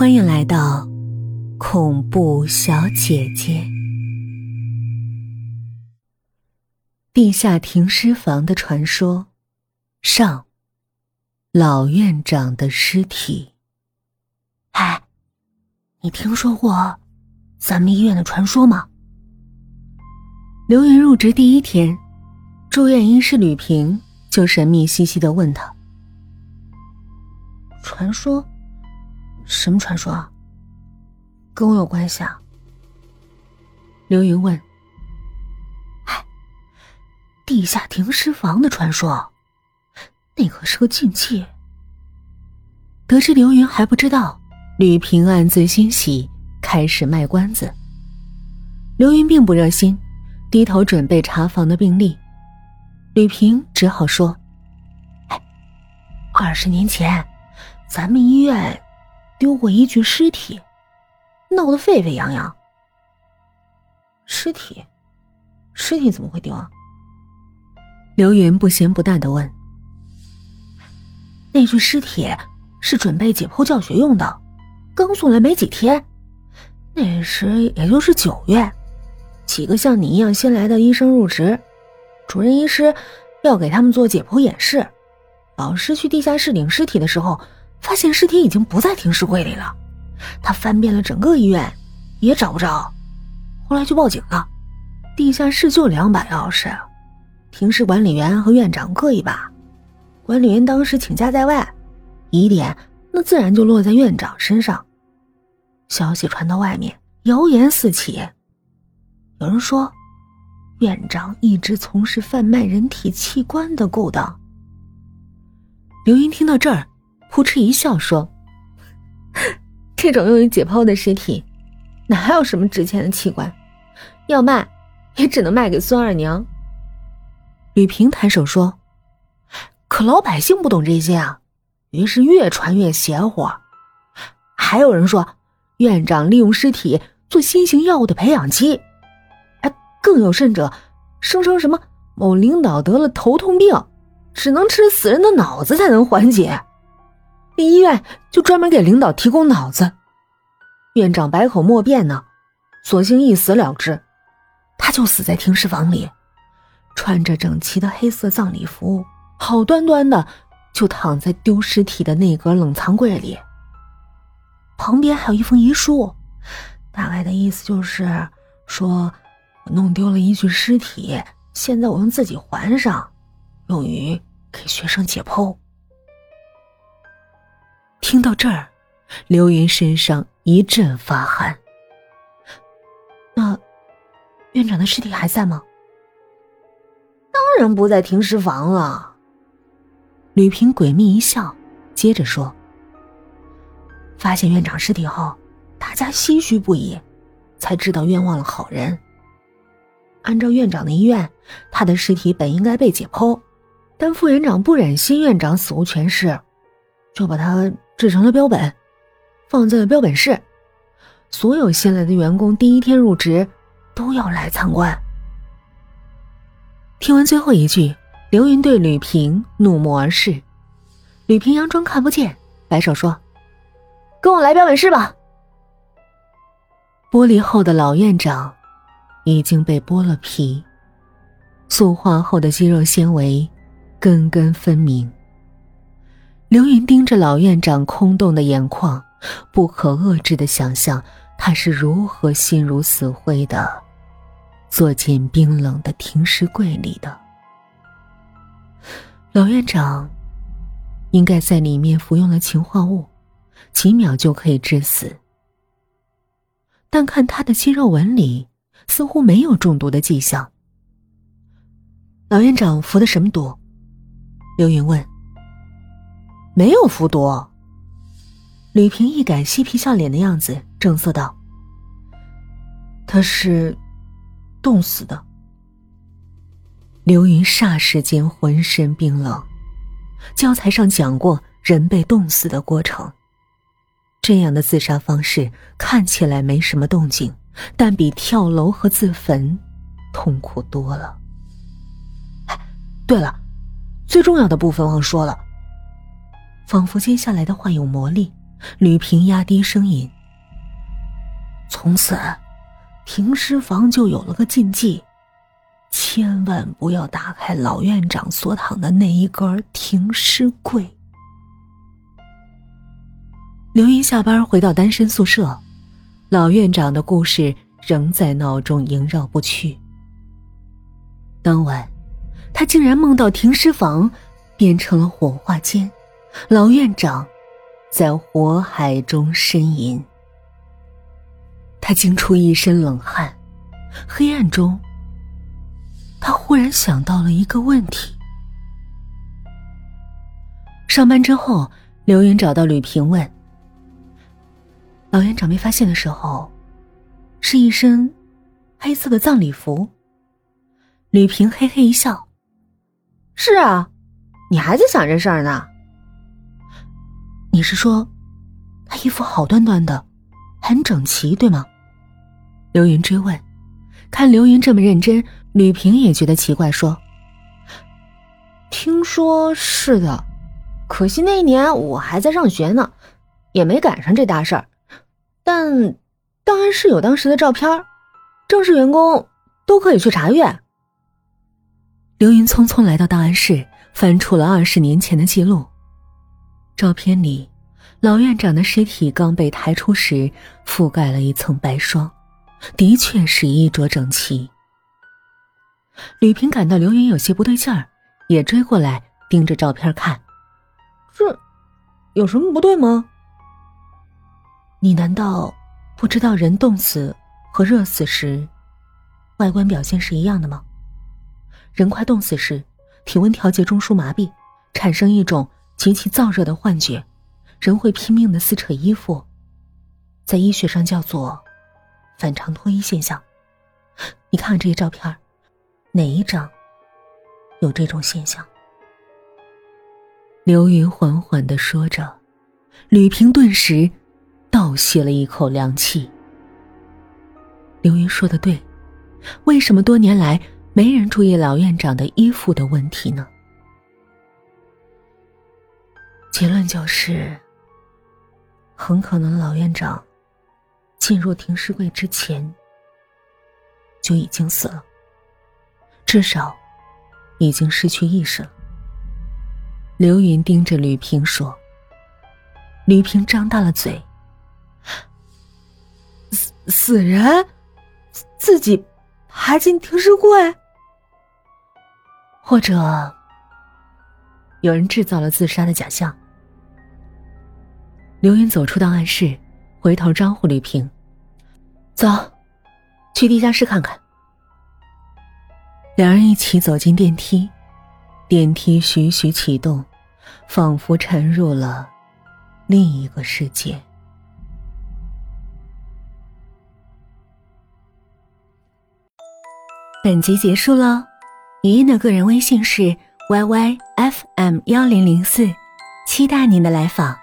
欢迎来到恐怖小姐姐。地下停尸房的传说上，老院长的尸体。哎，你听说过咱们医院的传说吗？刘云入职第一天，住院医师吕平就神秘兮兮的问他：“传说？什么传说？跟我有关系啊？”刘云问。哎，地下停尸房的传说，那可是个禁忌。得知刘云还不知道，吕平暗自欣喜，开始卖关子。刘云并不热心。低头准备查房的病历，吕平只好说：“哎，二十年前，咱们医院丢过一具尸体，闹得沸沸扬扬。尸体，尸体怎么会丢啊？”刘云不咸不淡的问：“那具尸体是准备解剖教学用的，刚送来没几天，那时也就是九月。”几个像你一样新来的医生入职，主任医师要给他们做解剖演示。老师去地下室领尸体的时候，发现尸体已经不在停尸柜里了。他翻遍了整个医院，也找不着，后来就报警了。地下室就两把钥匙，停尸管理员和院长各一把。管理员当时请假在外，疑点那自然就落在院长身上。消息传到外面，谣言四起。有人说，院长一直从事贩卖人体器官的勾当。刘云听到这儿，扑哧一笑说：“这种用于解剖的尸体，哪还有什么值钱的器官？要卖，也只能卖给孙二娘。”吕平抬手说：“可老百姓不懂这些啊，于是越传越邪乎。还有人说，院长利用尸体做新型药物的培养基。”更有甚者，声称什么某领导得了头痛病，只能吃死人的脑子才能缓解。医院就专门给领导提供脑子。院长百口莫辩呢，索性一死了之。他就死在停尸房里，穿着整齐的黑色葬礼服，好端端的就躺在丢尸体的那格冷藏柜里。旁边还有一封遗书，大概的意思就是说。我弄丢了一具尸体，现在我用自己还上，用于给学生解剖。听到这儿，刘云身上一阵发寒。那院长的尸体还在吗？当然不在停尸房了。吕平诡秘一笑，接着说：“发现院长尸体后，大家唏嘘不已，才知道冤枉了好人。”按照院长的遗愿，他的尸体本应该被解剖，但副院长不忍心院长死无全尸，就把他制成了标本，放在了标本室。所有新来的员工第一天入职，都要来参观。听完最后一句，刘云对吕平怒目而视，吕平佯装看不见，摆手说：“跟我来标本室吧。”玻璃后的老院长。已经被剥了皮，塑化后的肌肉纤维根根分明。刘云盯着老院长空洞的眼眶，不可遏制的想象他是如何心如死灰的坐进冰冷的停尸柜里的。老院长应该在里面服用了氰化物，几秒就可以致死，但看他的肌肉纹理。似乎没有中毒的迹象。老院长服的什么毒？刘云问。没有服毒。吕平一改嬉皮笑脸的样子，正色道：“他是冻死的。”刘云霎时间浑身冰冷。教材上讲过人被冻死的过程，这样的自杀方式看起来没什么动静。但比跳楼和自焚痛苦多了。对了，最重要的部分忘说了。仿佛接下来的话有魔力，吕平压低声音：“从此，停尸房就有了个禁忌，千万不要打开老院长所躺的那一根停尸柜。”刘云下班回到单身宿舍，老院长的故事仍在脑中萦绕不去。当晚，他竟然梦到停尸房变成了火化间，老院长在火海中呻吟。他惊出一身冷汗，黑暗中，他忽然想到了一个问题。上班之后，刘云找到吕平问。老院长被发现的时候，是一身黑色的葬礼服。吕平嘿嘿一笑：“是啊，你还在想这事儿呢？你是说，他衣服好端端的，很整齐，对吗？”刘云追问。看刘云这么认真，吕平也觉得奇怪，说：“听说是的，可惜那一年我还在上学呢，也没赶上这大事儿。”但档案室有当时的照片，正式员工都可以去查阅。刘云匆匆来到档案室，翻出了二十年前的记录。照片里，老院长的尸体刚被抬出时覆盖了一层白霜，的确是衣着整齐。吕平感到刘云有些不对劲儿，也追过来盯着照片看。这有什么不对吗？你难道不知道人冻死和热死时外观表现是一样的吗？人快冻死时，体温调节中枢麻痹，产生一种极其燥热的幻觉，人会拼命的撕扯衣服，在医学上叫做反常脱衣现象。你看看这些照片，哪一张有这种现象？刘云缓缓的说着，吕平顿时。倒吸了一口凉气。刘云说的对，为什么多年来没人注意老院长的衣服的问题呢？结论就是，很可能老院长进入停尸柜之前就已经死了，至少已经失去意识了。刘云盯着吕平说。吕平张大了嘴。死人自己爬进停尸柜，或者有人制造了自杀的假象。刘云走出档案室，回头招呼吕平：“走，去地下室看看。”两人一起走进电梯，电梯徐徐启动，仿佛沉入了另一个世界。本集结束了，语音的个人微信是 yyfm 幺零零四，期待您的来访。